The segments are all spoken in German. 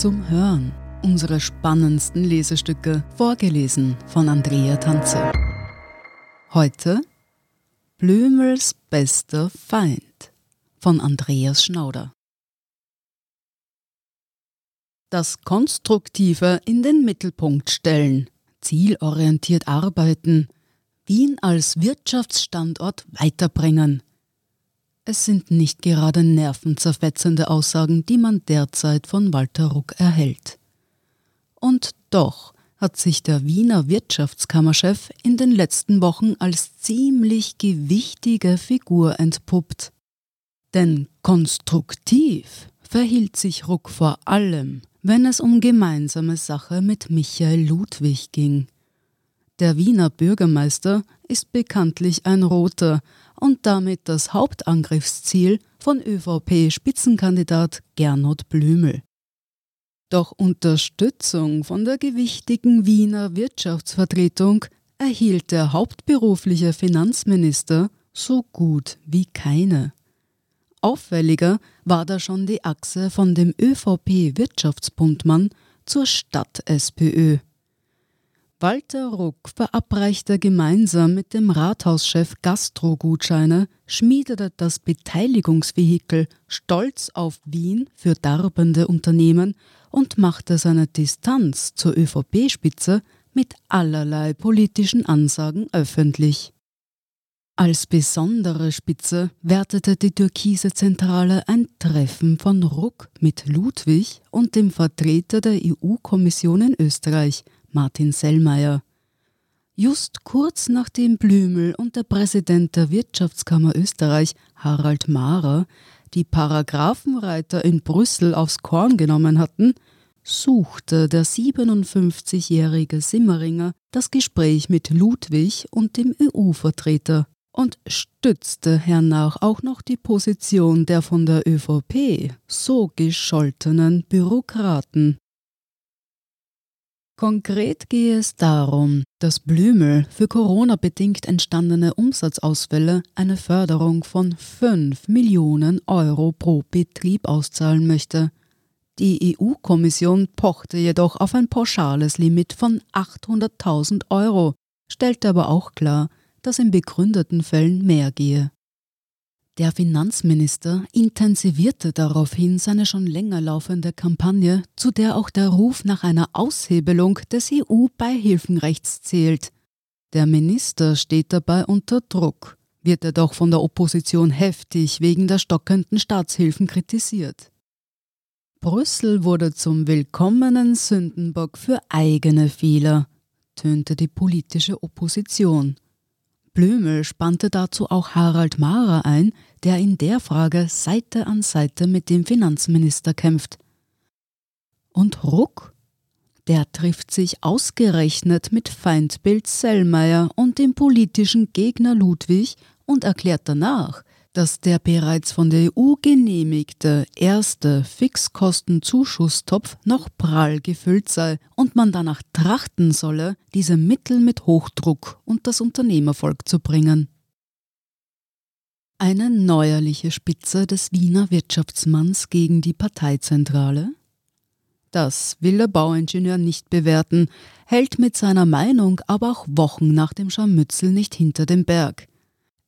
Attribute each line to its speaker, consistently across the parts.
Speaker 1: zum Hören. Unsere spannendsten Lesestücke, vorgelesen von Andrea Tanze. Heute Blümels bester Feind von Andreas Schnauder. Das Konstruktive in den Mittelpunkt stellen, zielorientiert arbeiten, Wien als Wirtschaftsstandort weiterbringen. Es sind nicht gerade nervenzerfetzende Aussagen, die man derzeit von Walter Ruck erhält. Und doch hat sich der Wiener Wirtschaftskammerchef in den letzten Wochen als ziemlich gewichtige Figur entpuppt. Denn konstruktiv verhielt sich Ruck vor allem, wenn es um gemeinsame Sache mit Michael Ludwig ging. Der Wiener Bürgermeister ist bekanntlich ein Roter und damit das Hauptangriffsziel von ÖVP-Spitzenkandidat Gernot Blümel. Doch Unterstützung von der gewichtigen Wiener Wirtschaftsvertretung erhielt der hauptberufliche Finanzminister so gut wie keine. Auffälliger war da schon die Achse von dem ÖVP-Wirtschaftsbundmann zur Stadt-SPÖ. Walter Ruck verabreichte gemeinsam mit dem Rathauschef Gastro-Gutscheine, schmiedete das Beteiligungsvehikel Stolz auf Wien für darbende Unternehmen und machte seine Distanz zur ÖVP-Spitze mit allerlei politischen Ansagen öffentlich. Als besondere Spitze wertete die Türkise Zentrale ein Treffen von Ruck mit Ludwig und dem Vertreter der EU-Kommission in Österreich, Martin Sellmeier. Just kurz nachdem Blümel und der Präsident der Wirtschaftskammer Österreich, Harald Mahrer, die Paragraphenreiter in Brüssel aufs Korn genommen hatten, suchte der 57-jährige Simmeringer das Gespräch mit Ludwig und dem EU-Vertreter und stützte hernach auch noch die Position der von der ÖVP so gescholtenen Bürokraten. Konkret gehe es darum, dass Blümel für Corona-bedingt entstandene Umsatzausfälle eine Förderung von 5 Millionen Euro pro Betrieb auszahlen möchte. Die EU-Kommission pochte jedoch auf ein pauschales Limit von 800.000 Euro, stellte aber auch klar, dass in begründeten Fällen mehr gehe. Der Finanzminister intensivierte daraufhin seine schon länger laufende Kampagne, zu der auch der Ruf nach einer Aushebelung des EU-Beihilfenrechts zählt. Der Minister steht dabei unter Druck, wird er doch von der Opposition heftig wegen der stockenden Staatshilfen kritisiert. Brüssel wurde zum willkommenen Sündenbock für eigene Fehler, tönte die politische Opposition. Blömel spannte dazu auch Harald Mahrer ein, der in der Frage Seite an Seite mit dem Finanzminister kämpft. Und Ruck? Der trifft sich ausgerechnet mit Feindbild Sellmeier und dem politischen Gegner Ludwig und erklärt danach, dass der bereits von der EU genehmigte erste Fixkostenzuschusstopf noch prall gefüllt sei und man danach trachten solle, diese Mittel mit Hochdruck und das Unternehmervolk zu bringen. Eine neuerliche Spitze des Wiener Wirtschaftsmanns gegen die Parteizentrale? Das will der Bauingenieur nicht bewerten, hält mit seiner Meinung aber auch Wochen nach dem Scharmützel nicht hinter dem Berg.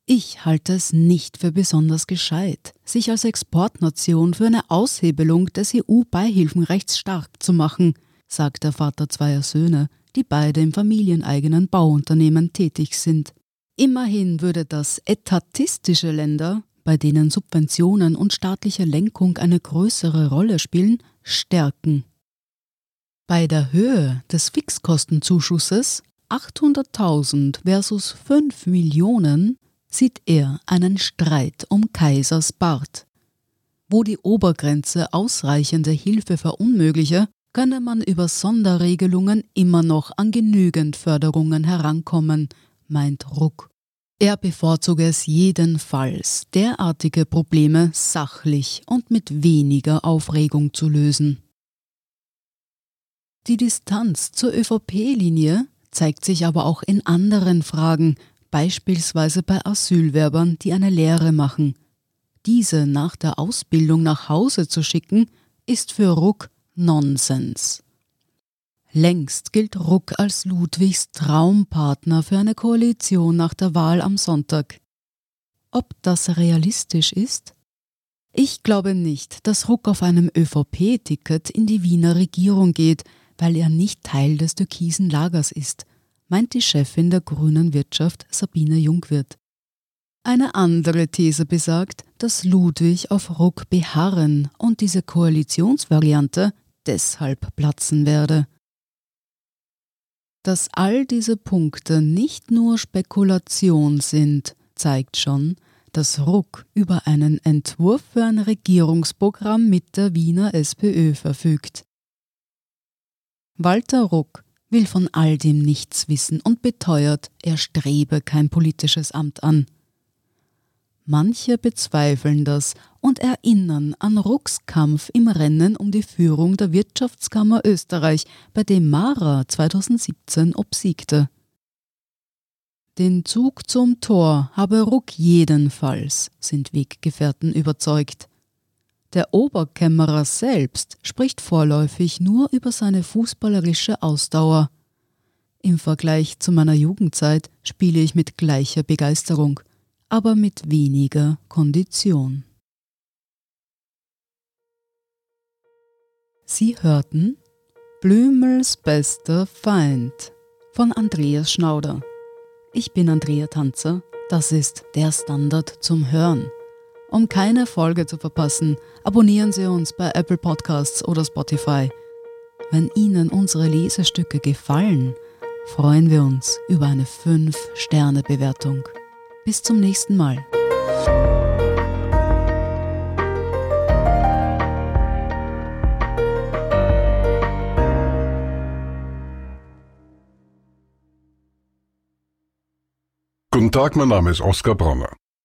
Speaker 1: Ich halte es nicht für besonders gescheit, sich als Exportnation für eine Aushebelung des EU-Beihilfenrechts stark zu machen, sagt der Vater zweier Söhne, die beide im familieneigenen Bauunternehmen tätig sind. Immerhin würde das etatistische Länder, bei denen Subventionen und staatliche Lenkung eine größere Rolle spielen, stärken. Bei der Höhe des Fixkostenzuschusses 800.000 versus 5 Millionen sieht er einen Streit um Kaisers Bart. Wo die Obergrenze ausreichende Hilfe verunmögliche, könne man über Sonderregelungen immer noch an genügend Förderungen herankommen, meint Ruck. Er bevorzuge es jedenfalls, derartige Probleme sachlich und mit weniger Aufregung zu lösen. Die Distanz zur ÖVP-Linie zeigt sich aber auch in anderen Fragen, beispielsweise bei Asylwerbern, die eine Lehre machen. Diese nach der Ausbildung nach Hause zu schicken, ist für Ruck Nonsens. Längst gilt Ruck als Ludwigs Traumpartner für eine Koalition nach der Wahl am Sonntag. Ob das realistisch ist? Ich glaube nicht, dass Ruck auf einem ÖVP-Ticket in die Wiener Regierung geht, weil er nicht Teil des türkisen Lagers ist, meint die Chefin der grünen Wirtschaft Sabine Jungwirth. Eine andere These besagt, dass Ludwig auf Ruck beharren und diese Koalitionsvariante deshalb platzen werde. Dass all diese Punkte nicht nur Spekulation sind, zeigt schon, dass Ruck über einen Entwurf für ein Regierungsprogramm mit der Wiener SPÖ verfügt. Walter Ruck will von all dem nichts wissen und beteuert, er strebe kein politisches Amt an. Manche bezweifeln das und erinnern an Rucks Kampf im Rennen um die Führung der Wirtschaftskammer Österreich, bei dem Mara 2017 obsiegte. Den Zug zum Tor habe Ruck jedenfalls, sind Weggefährten überzeugt. Der Oberkämmerer selbst spricht vorläufig nur über seine fußballerische Ausdauer. Im Vergleich zu meiner Jugendzeit spiele ich mit gleicher Begeisterung – aber mit weniger Kondition. Sie hörten Blümels bester Feind von Andreas Schnauder. Ich bin Andrea Tanzer, das ist der Standard zum Hören. Um keine Folge zu verpassen, abonnieren Sie uns bei Apple Podcasts oder Spotify. Wenn Ihnen unsere Lesestücke gefallen, freuen wir uns über eine 5-Sterne-Bewertung. Bis zum nächsten Mal.
Speaker 2: Guten Tag, mein Name ist Oskar Bronner.